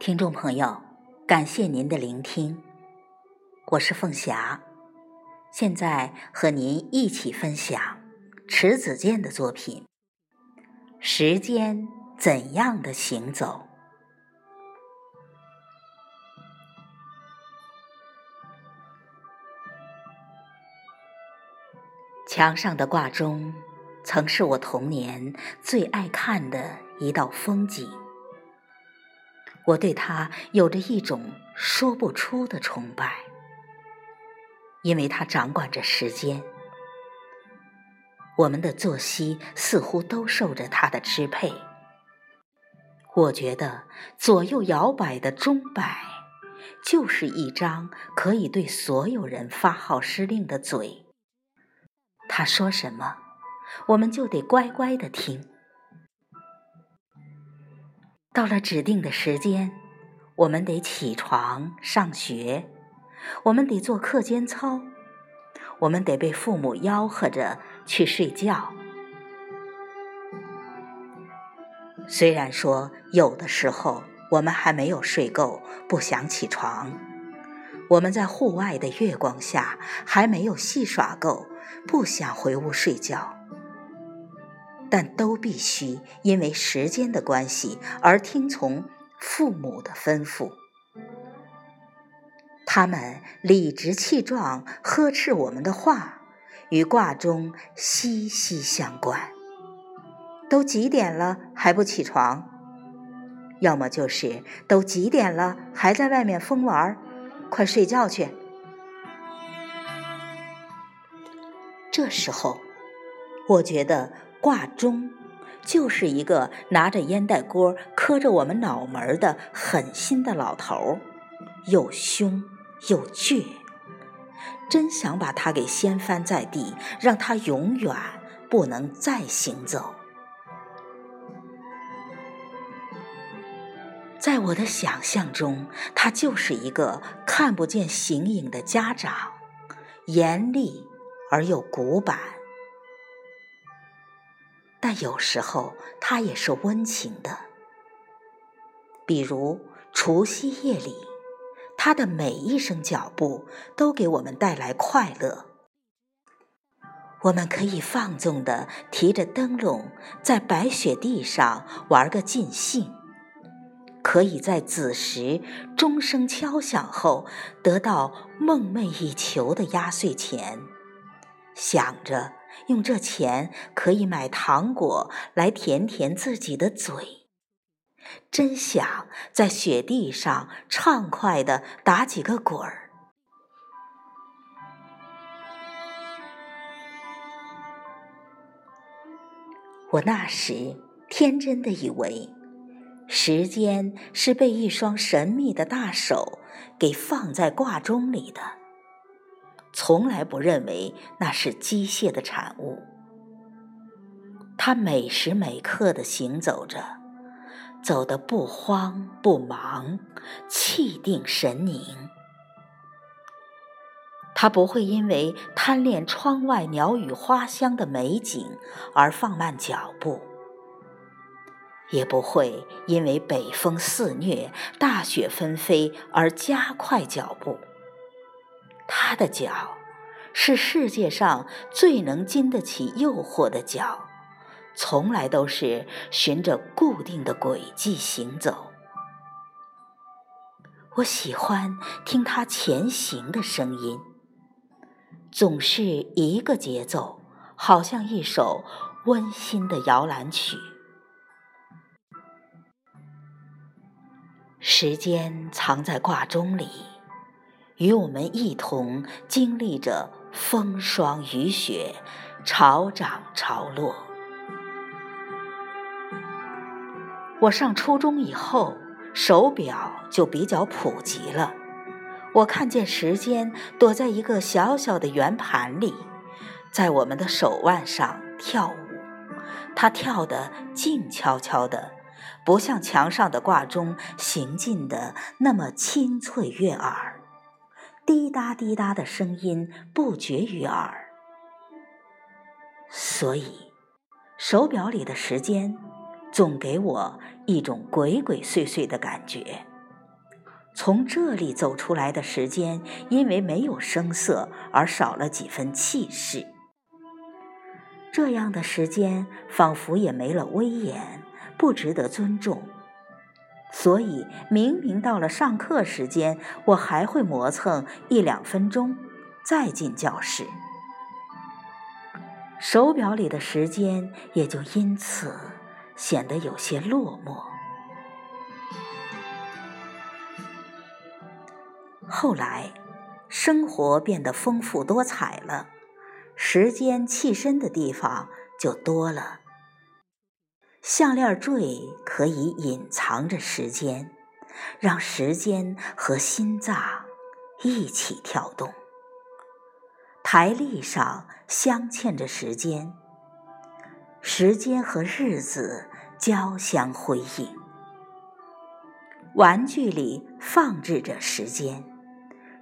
听众朋友，感谢您的聆听，我是凤霞，现在和您一起分享迟子建的作品《时间怎样的行走》。墙上的挂钟，曾是我童年最爱看的一道风景。我对它有着一种说不出的崇拜，因为它掌管着时间。我们的作息似乎都受着它的支配。我觉得左右摇摆的钟摆，就是一张可以对所有人发号施令的嘴。他说什么，我们就得乖乖的听。到了指定的时间，我们得起床上学，我们得做课间操，我们得被父母吆喝着去睡觉。虽然说有的时候我们还没有睡够，不想起床；我们在户外的月光下还没有戏耍够，不想回屋睡觉。但都必须因为时间的关系而听从父母的吩咐。他们理直气壮呵斥我们的话，与挂钟息息相关。都几点了还不起床？要么就是都几点了还在外面疯玩儿？快睡觉去！这时候，我觉得。挂钟就是一个拿着烟袋锅磕着我们脑门的狠心的老头儿，又凶又倔，真想把他给掀翻在地，让他永远不能再行走。在我的想象中，他就是一个看不见形影的家长，严厉而又古板。但有时候，它也是温情的。比如除夕夜里，他的每一声脚步都给我们带来快乐。我们可以放纵的提着灯笼，在白雪地上玩个尽兴；可以在子时钟声敲响后，得到梦寐以求的压岁钱，想着。用这钱可以买糖果来填填自己的嘴，真想在雪地上畅快地打几个滚儿。我那时天真的以为，时间是被一双神秘的大手给放在挂钟里的。从来不认为那是机械的产物。他每时每刻的行走着，走得不慌不忙，气定神宁。他不会因为贪恋窗外鸟语花香的美景而放慢脚步，也不会因为北风肆虐、大雪纷飞而加快脚步。他的脚是世界上最能经得起诱惑的脚，从来都是循着固定的轨迹行走。我喜欢听他前行的声音，总是一个节奏，好像一首温馨的摇篮曲。时间藏在挂钟里。与我们一同经历着风霜雨雪、潮涨潮落。我上初中以后，手表就比较普及了。我看见时间躲在一个小小的圆盘里，在我们的手腕上跳舞。它跳得静悄悄的，不像墙上的挂钟行进的那么清脆悦耳。滴答滴答的声音不绝于耳，所以手表里的时间总给我一种鬼鬼祟祟的感觉。从这里走出来的时间，因为没有声色而少了几分气势。这样的时间仿佛也没了威严，不值得尊重。所以，明明到了上课时间，我还会磨蹭一两分钟，再进教室。手表里的时间也就因此显得有些落寞。后来，生活变得丰富多彩了，时间栖身的地方就多了。项链坠可以隐藏着时间，让时间和心脏一起跳动。台历上镶嵌着时间，时间和日子交相辉映。玩具里放置着时间，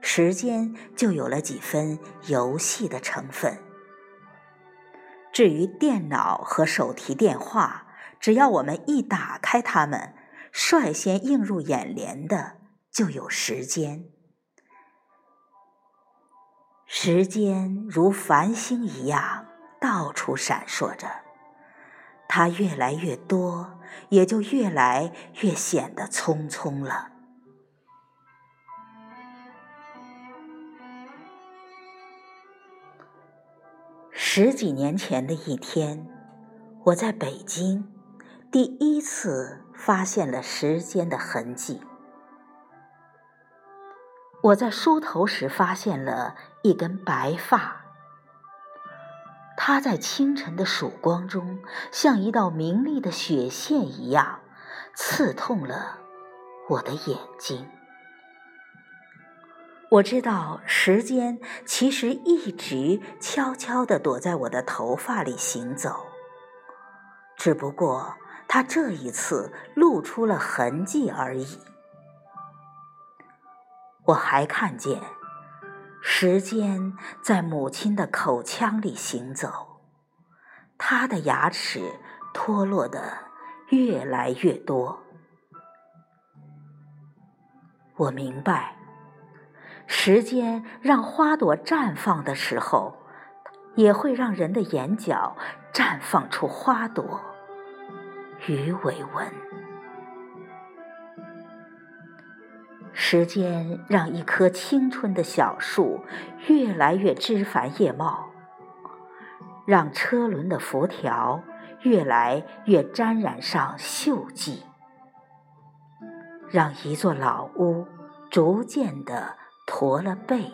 时间就有了几分游戏的成分。至于电脑和手提电话，只要我们一打开它们，率先映入眼帘的就有时间。时间如繁星一样到处闪烁着，它越来越多，也就越来越显得匆匆了。十几年前的一天，我在北京。第一次发现了时间的痕迹。我在梳头时发现了一根白发，它在清晨的曙光中，像一道明丽的血线一样，刺痛了我的眼睛。我知道，时间其实一直悄悄地躲在我的头发里行走，只不过。他这一次露出了痕迹而已。我还看见时间在母亲的口腔里行走，她的牙齿脱落的越来越多。我明白，时间让花朵绽放的时候，也会让人的眼角绽放出花朵。鱼尾纹。时间让一棵青春的小树越来越枝繁叶茂，让车轮的辐条越来越沾染上锈迹，让一座老屋逐渐的驼了背。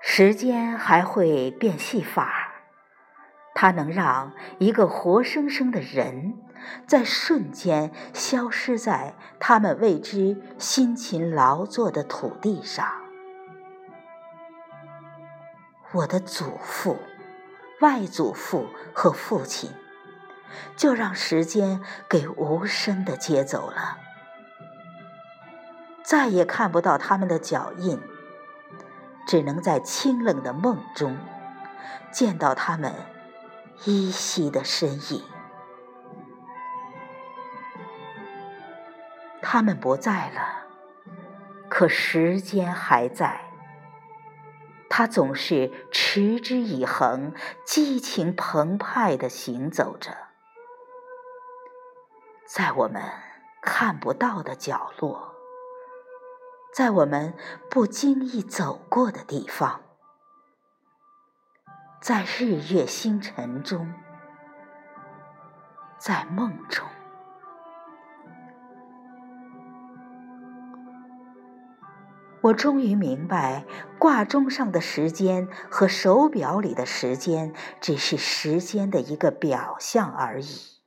时间还会变戏法。它能让一个活生生的人在瞬间消失在他们为之辛勤劳作的土地上。我的祖父、外祖父和父亲，就让时间给无声的接走了，再也看不到他们的脚印，只能在清冷的梦中见到他们。依稀的身影，他们不在了，可时间还在。它总是持之以恒、激情澎湃地行走着，在我们看不到的角落，在我们不经意走过的地方。在日月星辰中，在梦中，我终于明白，挂钟上的时间和手表里的时间只是时间的一个表象而已。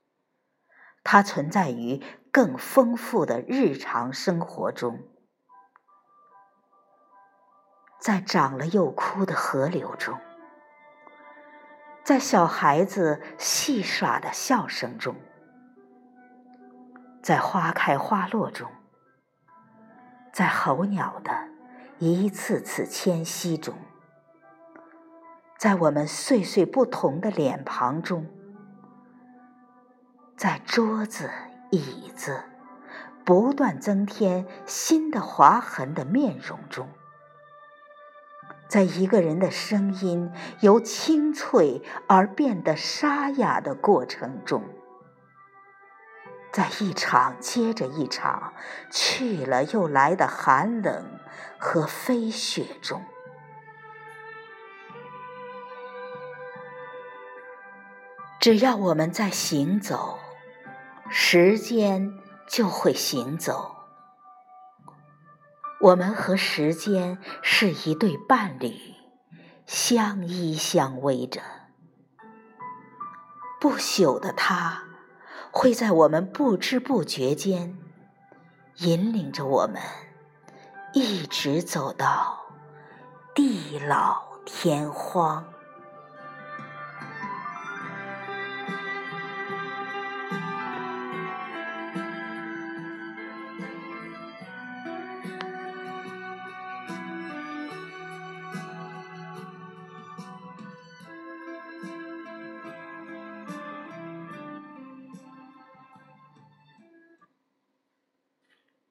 它存在于更丰富的日常生活中，在长了又枯的河流中。在小孩子戏耍的笑声中，在花开花落中，在候鸟的一次次迁徙中，在我们岁岁不同的脸庞中，在桌子、椅子不断增添新的划痕的面容中。在一个人的声音由清脆而变得沙哑的过程中，在一场接着一场去了又来的寒冷和飞雪中，只要我们在行走，时间就会行走。我们和时间是一对伴侣，相依相偎着。不朽的他，会在我们不知不觉间，引领着我们，一直走到地老天荒。